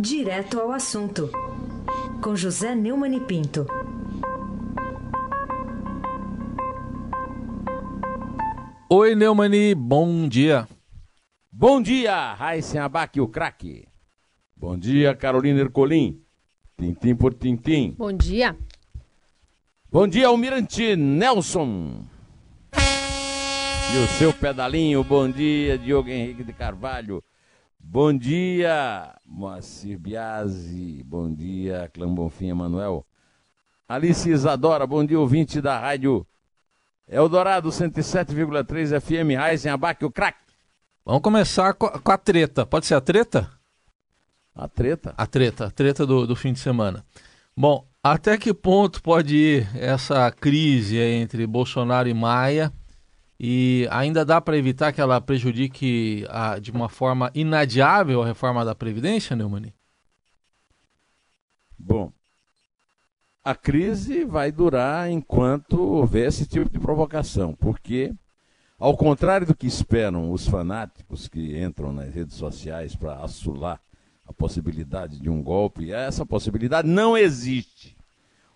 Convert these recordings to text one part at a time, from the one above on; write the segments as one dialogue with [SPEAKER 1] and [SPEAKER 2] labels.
[SPEAKER 1] Direto ao assunto, com José Neumann e Pinto.
[SPEAKER 2] Oi, Neumani, bom dia.
[SPEAKER 3] Bom dia, Raíssen Abac, o craque. Bom dia, Carolina Ercolim. Tintim por tintim.
[SPEAKER 4] Bom dia.
[SPEAKER 3] Bom dia, Almirante Nelson. E o seu pedalinho, bom dia, Diogo Henrique de Carvalho. Bom dia, Moacir Biasi. Bom dia, Clã Bonfim Emanuel. Alice Isadora, bom dia, ouvinte da rádio Eldorado 107,3 FM, Raizen Abac, o craque.
[SPEAKER 2] Vamos começar com a, treta. Pode ser a treta?
[SPEAKER 3] A treta?
[SPEAKER 2] A treta, a treta do, do fim de semana. Bom, até que ponto pode ir essa crise entre Bolsonaro e Maia? E ainda dá para evitar que ela prejudique a, de uma forma inadiável a reforma da Previdência, Neumani?
[SPEAKER 3] Bom, a crise vai durar enquanto houver esse tipo de provocação, porque, ao contrário do que esperam os fanáticos que entram nas redes sociais para assular a possibilidade de um golpe, essa possibilidade não existe.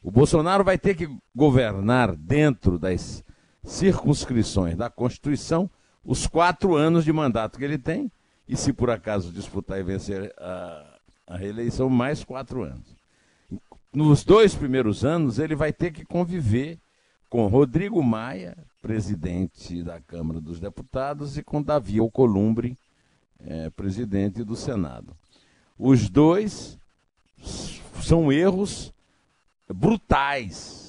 [SPEAKER 3] O Bolsonaro vai ter que governar dentro das circunscrições da Constituição os quatro anos de mandato que ele tem, e se por acaso disputar e vencer a, a reeleição, mais quatro anos. Nos dois primeiros anos, ele vai ter que conviver com Rodrigo Maia, presidente da Câmara dos Deputados, e com Davi Alcolumbre, é, presidente do Senado. Os dois são erros brutais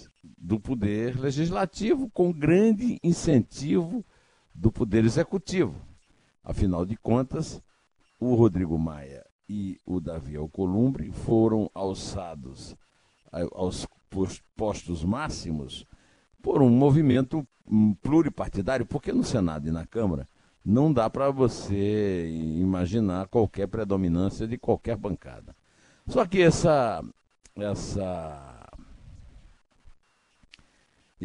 [SPEAKER 3] do poder legislativo com grande incentivo do poder executivo. Afinal de contas, o Rodrigo Maia e o Davi Alcolumbre foram alçados aos postos máximos por um movimento pluripartidário, porque no Senado e na Câmara não dá para você imaginar qualquer predominância de qualquer bancada. Só que essa essa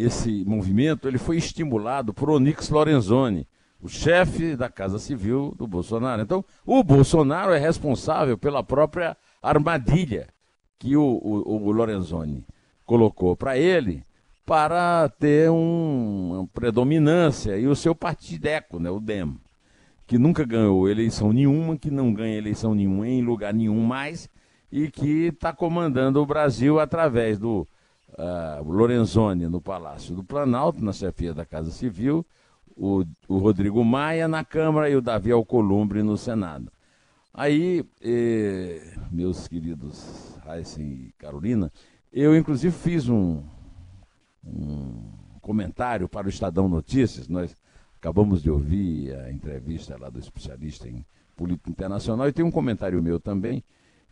[SPEAKER 3] esse movimento ele foi estimulado por Onix Lorenzoni, o chefe da Casa Civil do Bolsonaro. Então, o Bolsonaro é responsável pela própria armadilha que o, o, o Lorenzoni colocou para ele para ter um, uma predominância e o seu partideco, né, o DEM, que nunca ganhou eleição nenhuma, que não ganha eleição nenhuma em lugar nenhum mais e que está comandando o Brasil através do uh, Lorenzoni no Palácio do Planalto, na chefia da Casa Civil, o, o Rodrigo Maia na Câmara e o Davi Alcolumbre no Senado. Aí, eh, meus queridos Heisen e Carolina, eu inclusive fiz um, um comentário para o Estadão Notícias, nós acabamos de ouvir a entrevista lá do especialista em política internacional, e tem um comentário meu também,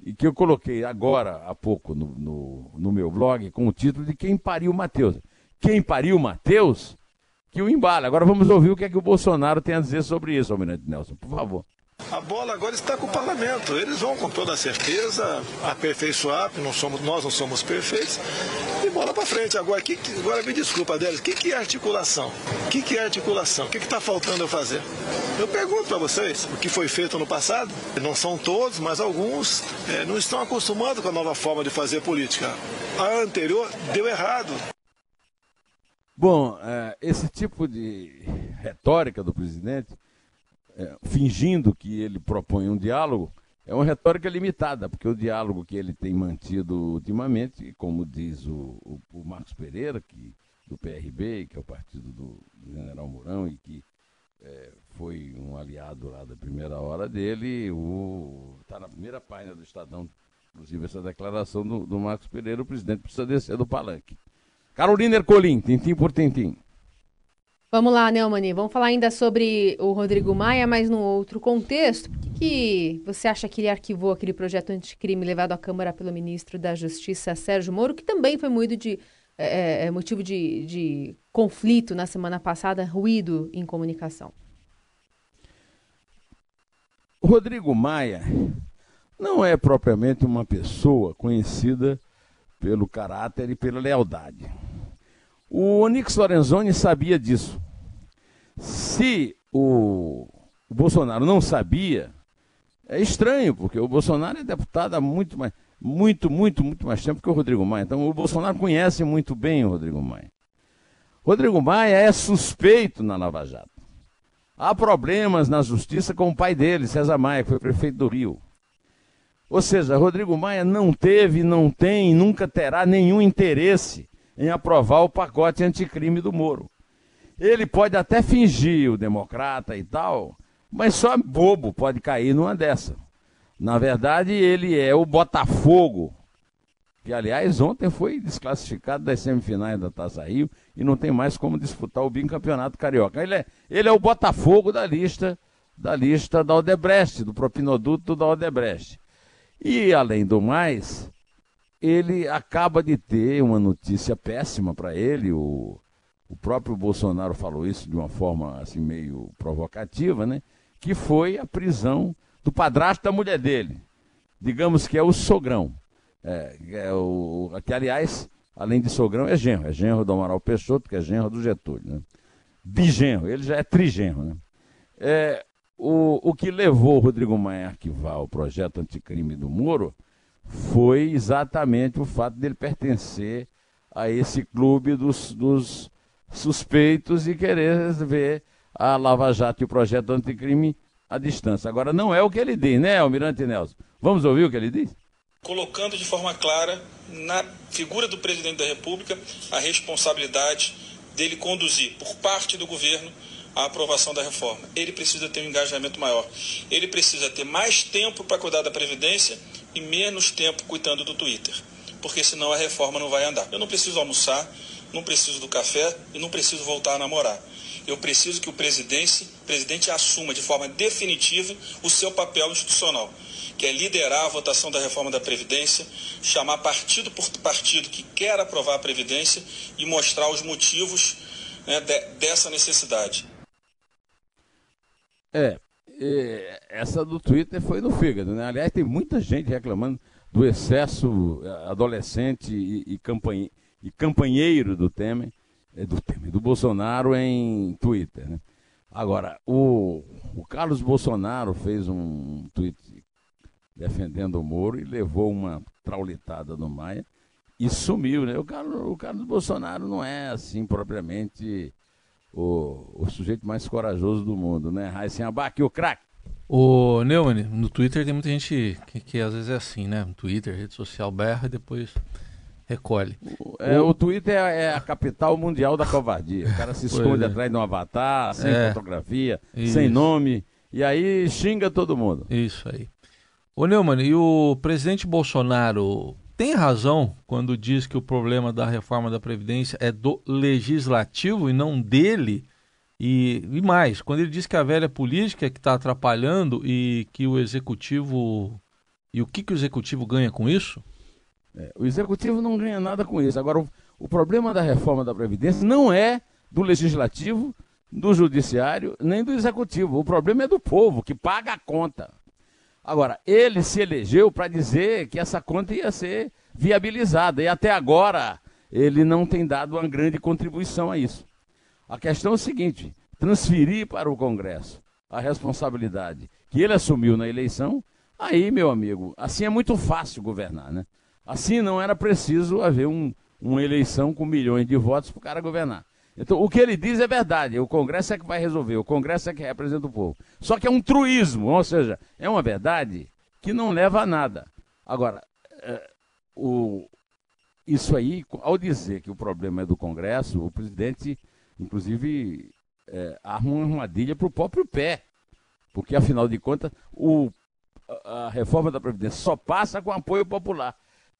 [SPEAKER 3] e que eu coloquei agora há pouco no, no, no meu blog com o título de Quem Pariu Mateus. Quem pariu Mateus? Que o embala. Agora vamos ouvir o que é que o Bolsonaro tem a dizer sobre isso, Almirante Nelson, por favor.
[SPEAKER 5] A bola agora está com o parlamento. Eles vão com toda certeza aperfeiçoar, não somos, nós não somos perfeitos, e bola para frente. Agora, que, agora me desculpa, Délis, o que, que é articulação? O que, que é articulação? O que está faltando eu fazer? Eu pergunto para vocês, o que foi feito no passado, não são todos, mas alguns é, não estão acostumados com a nova forma de fazer política. A anterior deu errado.
[SPEAKER 3] Bom, é, esse tipo de retórica do presidente é, fingindo que ele propõe um diálogo, é uma retórica limitada, porque o diálogo que ele tem mantido ultimamente, como diz o, o, o Marcos Pereira, que, do PRB, que é o partido do, do general Mourão e que é, foi um aliado lá da primeira hora dele, está na primeira página do Estadão, inclusive essa declaração do, do Marcos Pereira, o presidente precisa descer do palanque. Carolina Ercolim, tintim por tintim.
[SPEAKER 4] Vamos lá, Neumani. Vamos falar ainda sobre o Rodrigo Maia, mas num outro contexto. Por que, que você acha que ele arquivou aquele projeto anticrime levado à Câmara pelo ministro da Justiça, Sérgio Moro, que também foi motivo de, é, é, é, motivo de, de conflito na semana passada, ruído em comunicação?
[SPEAKER 3] Rodrigo Maia não é propriamente uma pessoa conhecida pelo caráter e pela lealdade. O Onix Lorenzoni sabia disso. Se o, Bolsonaro não sabia, É estranho, porque o Bolsonaro é deputado há muito mais, muito, muito, muito mais tempo que o Rodrigo Maia. Então o Bolsonaro conhece muito bem o Rodrigo Maia. Rodrigo Maia é suspeito na Lava Jato. Há problemas na justiça com o pai dele, César Maia, que foi prefeito do Rio. Ou seja, Rodrigo Maia não teve, não tem, nunca terá nenhum interesse em aprovar o pacote anticrime do Moro. Ele pode até fingir o democrata e tal, mas só bobo pode cair numa dessa. Na verdade, ele é o Botafogo, que aliás ontem foi desclassificado das semifinais da Taça Rio e não tem mais como disputar o bicampeonato carioca. Ele é, ele é o Botafogo da lista da lista da Odebrecht, do propinoduto da Odebrecht. E além do mais, ele acaba de ter uma notícia péssima para ele, o, o próprio Bolsonaro falou isso de uma forma assim meio provocativa, né? Que foi a prisão do padrasto da mulher dele. Digamos que é o sogrão. É, é o, que, aliás, além de sogrão, é genro. É genro do Amaral Peixoto, que é genro do Getúlio. Né? Bigenro, ele já é trigenro. Né? É, o, o que levou o Rodrigo Maia a arquivar o projeto anticrime do Moro foi exatamente o fato dele pertencer a esse clube dos, dos suspeitos e querer ver a Lava Jato e o projeto anticrime à distância. Agora, não é o que ele diz, né, Almirante Nelson? Vamos ouvir o que ele diz?
[SPEAKER 6] Colocando de forma clara na figura do presidente da República a responsabilidade dele conduzir, por parte do governo, a aprovação da reforma. Ele precisa ter um engajamento maior. Ele precisa ter mais tempo para cuidar da Previdência e menos tempo cuidando do Twitter. Porque senão a reforma não vai andar. Eu não preciso almoçar, não preciso do café e não preciso voltar a namorar. Eu preciso que o presidente, presidente assuma de forma definitiva o seu papel institucional, que é liderar a votação da reforma da Previdência, chamar partido por partido que quer aprovar a Previdência e mostrar os motivos né, de, dessa necessidade.
[SPEAKER 3] É, essa do Twitter foi no fígado, né? Aliás, tem muita gente reclamando do excesso eh, adolescente e, e, campanhe, e campanheiro do Temer, eh, do Temer, do Bolsonaro em Twitter, né? Agora, o, o Carlos Bolsonaro fez um tweet defendendo o Moro e levou uma traulitada no Maia e sumiu, né? O Carlos, o Carlos Bolsonaro não é assim propriamente o, o sujeito mais corajoso do mundo, né? Raíssen Abac, o craque.
[SPEAKER 2] O Neumann, no Twitter tem muita gente que, que, às vezes é assim, né? Twitter, rede social berra e depois recolhe.
[SPEAKER 3] O, é, o... o Twitter é, a capital mundial da covardia. O cara se esconde é. atrás de um avatar, sem é. fotografia, Isso. sem nome, e aí xinga todo mundo.
[SPEAKER 2] Isso aí. Ô Neumann, e o presidente Bolsonaro tem razão quando diz que o problema da reforma da Previdência é do legislativo e não dele. E, e mais, quando ele diz que a velha política é que está atrapalhando e que o executivo. E o que, que o executivo ganha com isso?
[SPEAKER 3] É, o executivo não ganha nada com isso. Agora, o, o problema da reforma da Previdência não é do legislativo, do judiciário, nem do executivo. O problema é do povo, que paga a conta. Agora, ele se elegeu para dizer que essa conta ia ser viabilizada e até agora ele não tem dado uma grande contribuição a isso. A questão é o seguinte: transferir para o Congresso a responsabilidade que ele assumiu na eleição, aí, meu amigo, assim é muito fácil governar, né? Assim não era preciso haver um, uma eleição com milhões de votos para o cara governar. Então, o que ele diz é verdade. O Congresso é que vai resolver. O Congresso é que representa o povo. Só que é um truísmo, ou seja, é uma verdade que não leva a nada. Agora, é, o, isso aí, ao dizer que o problema é do Congresso, o presidente, inclusive, é, arma uma armadilha para o próprio pé. Porque, afinal de contas, o, a reforma da Previdência só passa com apoio popular.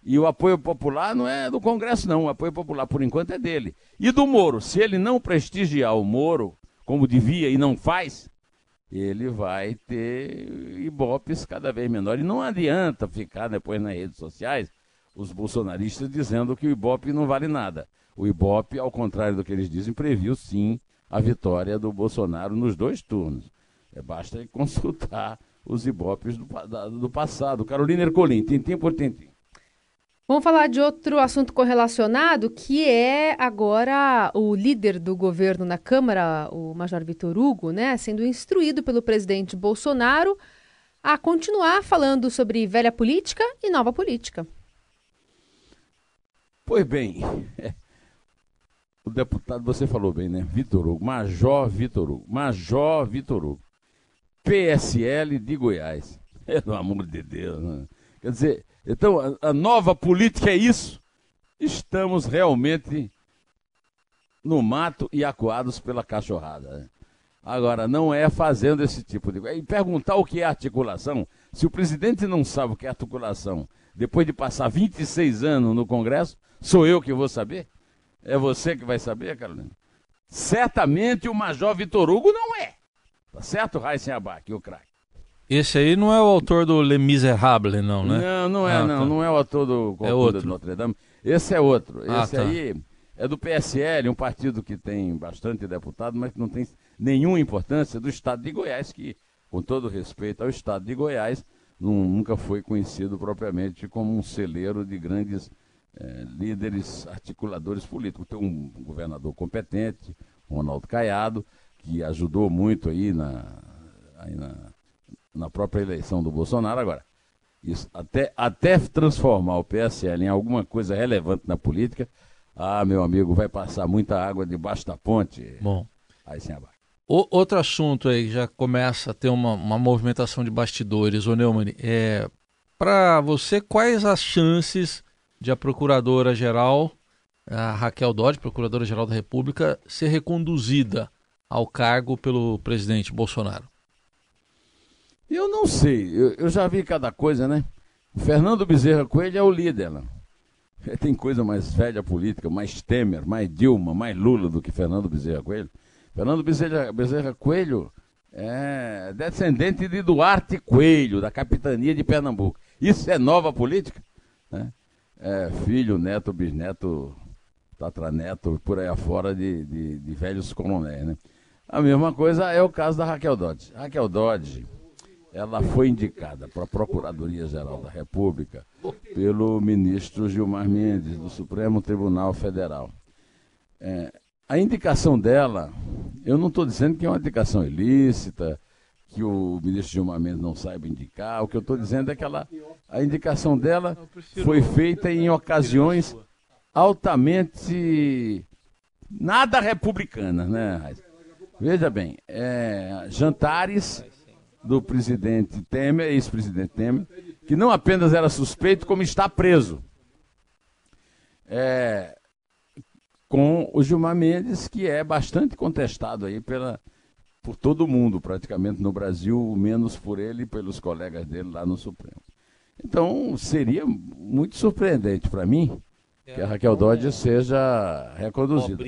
[SPEAKER 3] E o apoio popular não é do Congresso, não. O apoio popular, por enquanto, é dele. E do Moro, se ele não prestigiar o Moro, como devia e não faz, ele vai ter ibopes cada vez menores. E não adianta ficar depois nas redes sociais os bolsonaristas dizendo que o ibope não vale nada. O ibope, ao contrário do que eles dizem, previu sim a vitória do Bolsonaro nos dois turnos. É, basta consultar os ibopes do, do passado. Carolina Ercolim, tintim por tintim.
[SPEAKER 4] Vamos falar de outro assunto correlacionado, que é agora o líder do governo na Câmara, o Major Vitor Hugo, né, sendo instruído pelo presidente Bolsonaro a continuar falando sobre velha política e nova política.
[SPEAKER 3] Pois bem, o deputado, você falou bem, né? Vitor Hugo, Major Vitor Hugo, Major Vitor Hugo, PSL de Goiás. Pelo amor de Deus, né? Quer dizer, então a, nova política é isso. Estamos realmente no mato e acuados pela cachorrada. Né? Agora, não é fazendo esse tipo de coisa. E perguntar o que é articulação, se o presidente não sabe o que é articulação, depois de passar 26 anos no Congresso, sou eu que vou saber? É você que vai saber, Carolina? Certamente o Major Vitor Hugo não é. Tá certo, Raíssen Abac, o craque?
[SPEAKER 2] Esse aí não é o autor do Le Miserable, não, né?
[SPEAKER 3] Não, não é, ah, não. Tá. Não é o autor do
[SPEAKER 2] é outro.
[SPEAKER 3] de Notre Dame. Esse é outro. Ah, Esse tá. aí é do PSL, um partido que tem bastante deputado, mas que não tem nenhuma importância do Estado de Goiás, que, com todo respeito ao Estado de Goiás, nunca foi conhecido propriamente como um celeiro de grandes é, líderes articuladores políticos. Tem um governador competente, Ronaldo Caiado, que ajudou muito aí na, aí na, na própria eleição do Bolsonaro. Agora, isso, até, até transformar o PSL em alguma coisa relevante na política, ah, meu amigo, vai passar muita água debaixo da ponte.
[SPEAKER 2] Bom.
[SPEAKER 3] Aí sim abaixo.
[SPEAKER 2] O, outro assunto aí que já começa a ter uma, uma movimentação de bastidores, ô Neumann, é para você quais as chances de a procuradora-geral, a Raquel Dodge, procuradora-geral da República, ser reconduzida ao cargo pelo presidente Bolsonaro?
[SPEAKER 3] Eu não sei, eu, eu já vi cada coisa, né? Fernando Bezerra Coelho é o líder, né? Tem coisa mais velha política, mais Temer, mais Dilma, mais Lula do que Fernando Bezerra Coelho. Fernando Bezerra, Bezerra Coelho é descendente de Duarte Coelho, da capitania de Pernambuco. Isso é nova política? Né? É filho, neto, bisneto, tatraneto, por aí afora de, de, de velhos coronéis. Né? A mesma coisa é o caso da Raquel Dodge. Raquel Dodge, ela foi indicada para a Procuradoria-Geral da República pelo ministro Gilmar Mendes, do Supremo Tribunal Federal. É, a indicação dela, eu não estou dizendo que é uma indicação ilícita, que o ministro Gilmar Mendes não saiba indicar. O que eu estou dizendo é que ela, a indicação dela foi feita em ocasiões altamente nada republicanas, né, Veja bem, é, jantares do presidente Temer, ex-presidente Temer, que não apenas era suspeito, como está preso. É, com o Gilmar Mendes, que é bastante contestado aí pela, por todo mundo, praticamente no Brasil, menos por ele e pelos colegas dele lá no Supremo. Então, seria muito surpreendente para mim é, que a Raquel Dodge seja reconduzida.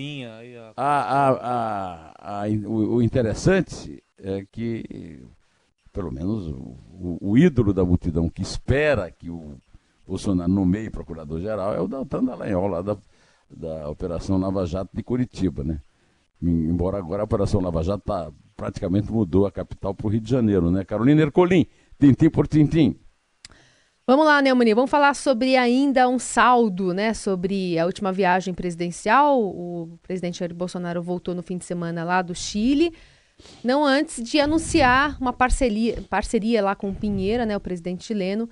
[SPEAKER 3] A, a, a, o interessante é que, pelo menos, o, o, ídolo da multidão que espera que o Bolsonaro nomeie procurador-geral é o Daltan Dallagnol, lá da da Operação Lava Jato de Curitiba, né? Embora agora a Operação Lava Jato tá, praticamente mudou a capital para o Rio de Janeiro, né? Carolina Ercolim, tintim por tintim.
[SPEAKER 4] Vamos lá, Neumani, vamos falar sobre ainda um saldo, né? Sobre a última viagem presidencial. O presidente Jair Bolsonaro voltou no fim de semana lá do Chile. Não antes de anunciar uma parceria, parceria lá com o Pinheira, né, o presidente chileno,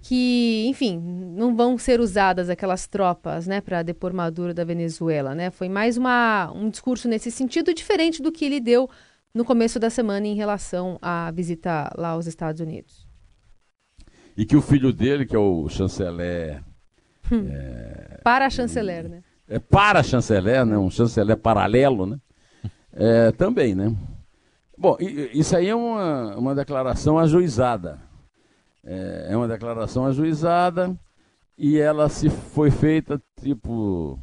[SPEAKER 4] que, enfim, não vão ser usadas aquelas tropas, né, para depor Maduro da Venezuela, né? Foi mais uma, um discurso nesse sentido diferente do que ele deu no começo da semana em relação à visita lá aos Estados Unidos.
[SPEAKER 3] E que o filho dele, que é o chanceler...
[SPEAKER 4] Hum. É, para chanceler, né?
[SPEAKER 3] É para chanceler, né? Um chanceler paralelo, né? É, também, né? Bom, isso aí é uma, uma declaração ajuizada é, é uma declaração ajuizada e ela se foi feita tipo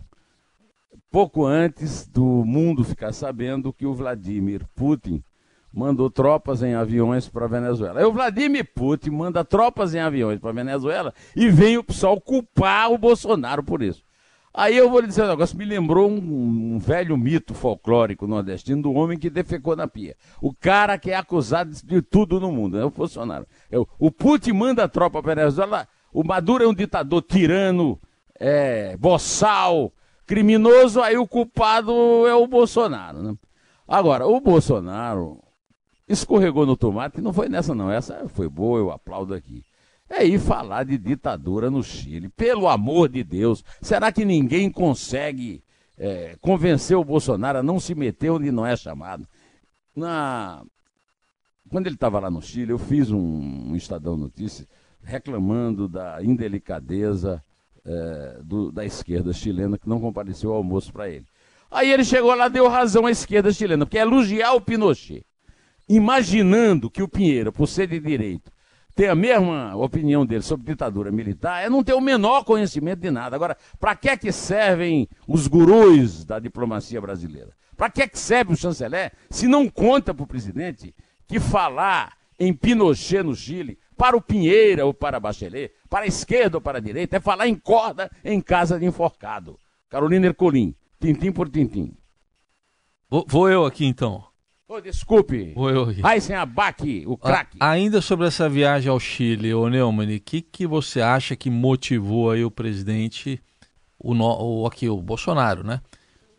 [SPEAKER 3] pouco antes do mundo ficar sabendo que o Vladimir Putin mandou tropas em aviões para a Venezuela. Aí o Vladimir Putin manda tropas em aviões para a Venezuela e vem o pessoal culpar o Bolsonaro por isso. Aí eu vou lhe dizer um negócio, me lembrou um, um, velho mito folclórico nordestino do homem que defecou na pia. O cara que é acusado de tudo no mundo, é o Bolsonaro. O Putin manda a tropa para a Venezuela, o Maduro é um ditador tirano, é, boçal, criminoso, aí o culpado é o Bolsonaro. Né? Agora, o Bolsonaro escorregou no tomate, não foi nessa não, essa foi boa, eu aplaudo aqui. É ir falar de ditadura no Chile. Pelo amor de Deus, será que ninguém consegue é, convencer o Bolsonaro a não se meter onde não é chamado? Na... Quando ele estava lá no Chile, eu fiz um, um Estadão Notícias reclamando da indelicadeza é, do, da esquerda chilena que não compareceu ao almoço para ele. Aí ele chegou lá deu razão à esquerda chilena, porque é elogiar o Pinochet, imaginando que o Pinheiro, por ser de direito, tem a mesma opinião dele sobre ditadura militar, é não ter o menor conhecimento de nada. Agora, para que que servem os gurus da diplomacia brasileira? Para que que serve o chanceler se não conta para o presidente que falar em Pinochet no Chile, para o Pinheira ou para Bachelet, para a esquerda ou para a direita, é falar em corda em casa de enforcado. Carolina Ercolim, tintim por tintim.
[SPEAKER 2] Vou, vou eu aqui então.
[SPEAKER 3] Oh, desculpe.
[SPEAKER 2] Aqui.
[SPEAKER 3] Aysen Abac, o craque.
[SPEAKER 2] Ainda sobre essa viagem ao Chile, ô Neumann, o que, que você acha que motivou aí o presidente, o, no, o, aqui, o Bolsonaro, né?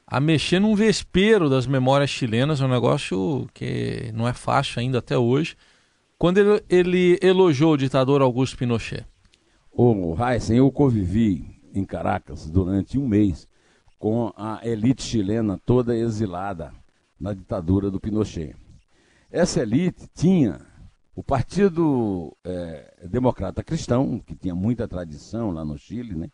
[SPEAKER 2] A mexer num vespeiro das memórias chilenas, um negócio que não é fácil ainda até hoje, quando ele, ele elogiou o ditador Augusto Pinochet.
[SPEAKER 3] Ô, Heisen, eu convivi em Caracas durante um mês com a elite chilena toda exilada na ditadura do Pinochet. Essa elite tinha o Partido é, Democrata Cristão, que tinha muita tradição lá no Chile, né?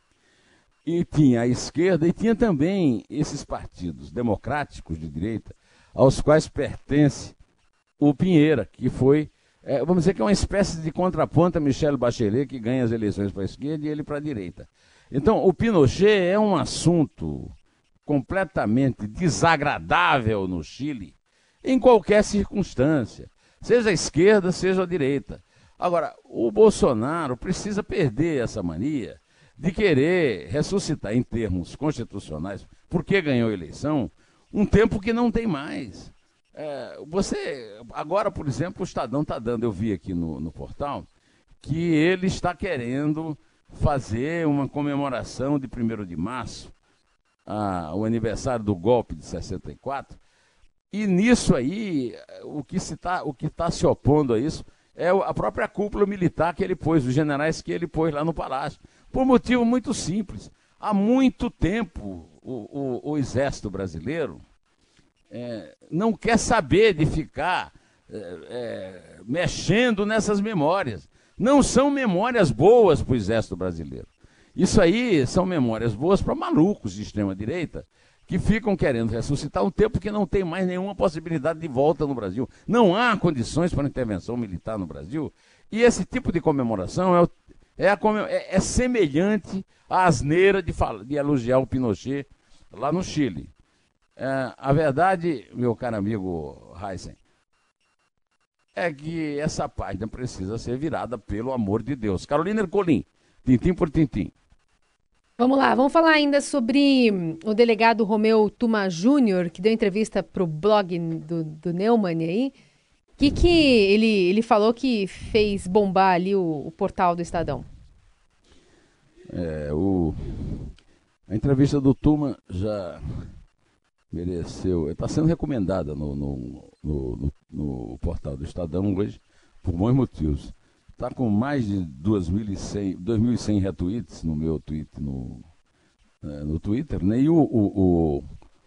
[SPEAKER 3] e tinha a esquerda, e tinha também esses partidos democráticos de direita, aos quais pertence o Pinheira, que foi, é, vamos dizer que é uma espécie de contraponto a Michel Bachelet, que ganha as eleições para a esquerda e ele para a direita. Então, o Pinochet é um assunto completamente desagradável no Chile, em qualquer circunstância, seja a esquerda, seja a direita. Agora, o Bolsonaro precisa perder essa mania de querer ressuscitar em termos constitucionais, porque ganhou a eleição, um tempo que não tem mais. É, você, agora, por exemplo, o Estadão está dando, eu vi aqui no, no portal, que ele está querendo fazer uma comemoração de 1 de março a, o aniversário do golpe de 64. E nisso aí, o que está tá se opondo a isso é a própria cúpula militar que ele pôs, os generais que ele pôs lá no palácio. Por motivo muito simples. Há muito tempo o, o, o exército brasileiro é, não quer saber de ficar é, é, mexendo nessas memórias. Não são memórias boas para o exército brasileiro. Isso aí são memórias boas para malucos de extrema-direita que ficam querendo ressuscitar um tempo que não tem mais nenhuma possibilidade de volta no Brasil. Não há condições para intervenção militar no Brasil. E esse tipo de comemoração é, é, a, é, é semelhante à asneira de, de, elogiar o Pinochet lá no Chile. É, a verdade, meu caro amigo Heisen, é que essa página precisa ser virada pelo amor de Deus. Carolina Ercolim, tintim por tintim.
[SPEAKER 4] Vamos lá, vamos falar ainda sobre hum, o delegado Romeu Tuma Júnior, que deu entrevista para o blog do, do Neumann aí. O que, que ele, ele falou que fez bombar ali o, o portal do Estadão?
[SPEAKER 3] É, o, a entrevista do Tuma já mereceu, está sendo recomendada no, no, no, no, portal do Estadão hoje, por bons motivos. Está com mais de 2.100, 2.100 retweets no meu tweet no, é, no Twitter, né? E o, o, o,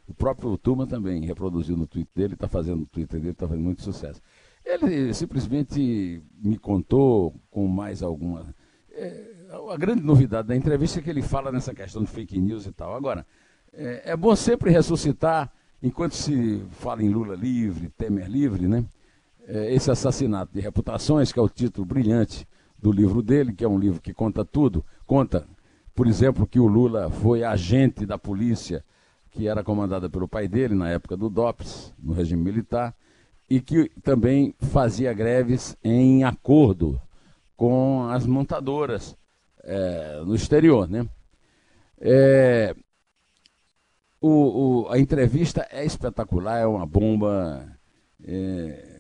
[SPEAKER 3] o próprio Turma também reproduziu no tweet dele, está fazendo o Twitter dele, está fazendo muito sucesso. Ele simplesmente me contou com mais alguma. É, a grande novidade da entrevista é que ele fala nessa questão de fake news e tal. Agora, é, é bom sempre ressuscitar, enquanto se fala em Lula livre, Temer livre, né? É, esse assassinato de reputações, que é o título brilhante do livro dele, que é um livro que conta tudo. Conta, por exemplo, que o Lula foi agente da polícia que era comandada pelo pai dele na época do DOPS, no regime militar, e que também fazia greves em acordo com as montadoras é, no exterior. Né? É, o, o, a entrevista é espetacular, é uma bomba. É,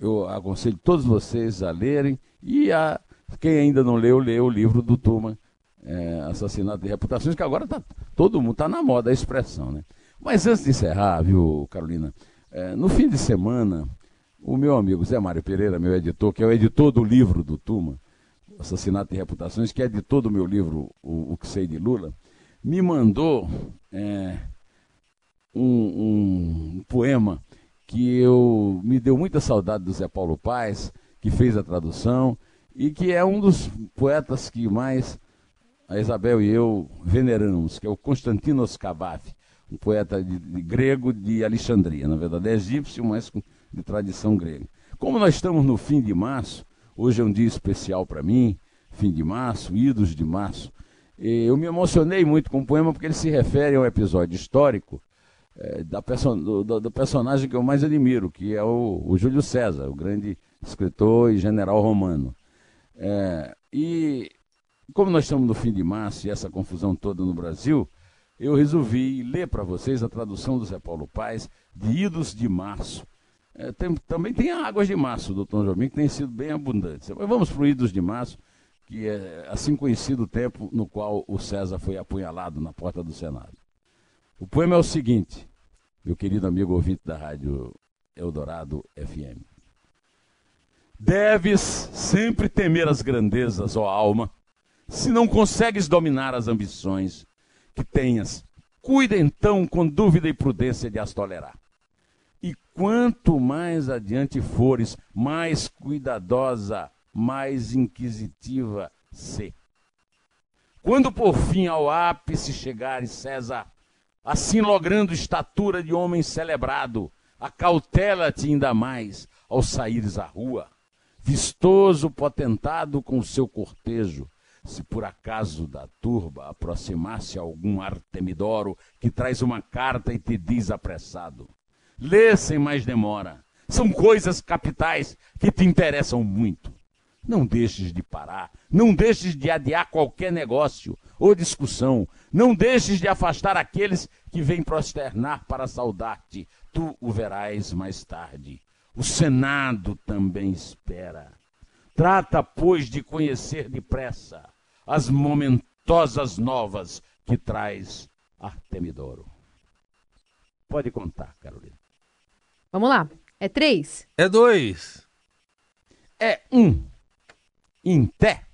[SPEAKER 3] eu aconselho todos vocês a lerem e a quem ainda não leu, lê o livro do Tuma, é, Assassinato de Reputações, que agora tá, todo mundo está na moda a expressão. Né? Mas antes de encerrar, viu, Carolina, é, no fim de semana, O meu amigo Zé Mário Pereira, meu editor, que é o editor do livro do Tuma, Assassinato e Reputações, que é editor do meu livro O, o que Sei de Lula, me mandou é, um, um poema que eu me deu muita saudade do Zé Paulo Paes, que fez a tradução, e que é um dos poetas que mais a Isabel e eu veneramos, que é o Constantinos Cavaf, um poeta de, de grego de Alexandria, na verdade é egípcio, mas de tradição grega. Como nós estamos no fim de março, hoje é um dia especial para mim, fim de março, idos de março, eu me emocionei muito com o poema porque ele se refere a um episódio histórico é, da perso do, do, personagem que eu mais admiro, que é o, o Júlio César, o grande escritor e general romano. É, e como nós estamos no fim de março e essa confusão toda no Brasil, eu resolvi ler para vocês a tradução do Zé Paulo Paes de Idos de Março. É, tem, também tem Águas de Março do Tom Jobim, que tem sido bem abundante. Mas vamos para o Idos de Março, que é assim conhecido o tempo no qual o César foi apunhalado na porta do Senado. O poema é o seguinte, meu querido amigo ouvinte da rádio Eldorado FM. Deves sempre temer as grandezas, ó alma, se não consegues dominar as ambições que tenhas. Cuida então com dúvida e prudência de as tolerar. E quanto mais adiante fores, mais cuidadosa, mais inquisitiva se. Quando por fim ao ápice chegares, César, assim logrando estatura de homem celebrado, acautela-te ainda mais ao saíres à rua, vistoso potentado com seu cortejo, se por acaso da turba aproximasse algum Artemidoro que traz uma carta e te diz apressado: Lê sem mais demora. São coisas capitais que te interessam muito. Não deixes de parar, não deixes de adiar qualquer negócio ou discussão, não deixes de afastar aqueles que vêm prosternar para saudar-te. Tu o verás mais tarde. O Senado também espera. Trata, pois, de conhecer depressa as momentosas novas que traz Artemidoro. Pode contar, Carolina.
[SPEAKER 4] Vamos lá. É três?
[SPEAKER 2] É dois.
[SPEAKER 3] É um. Em té.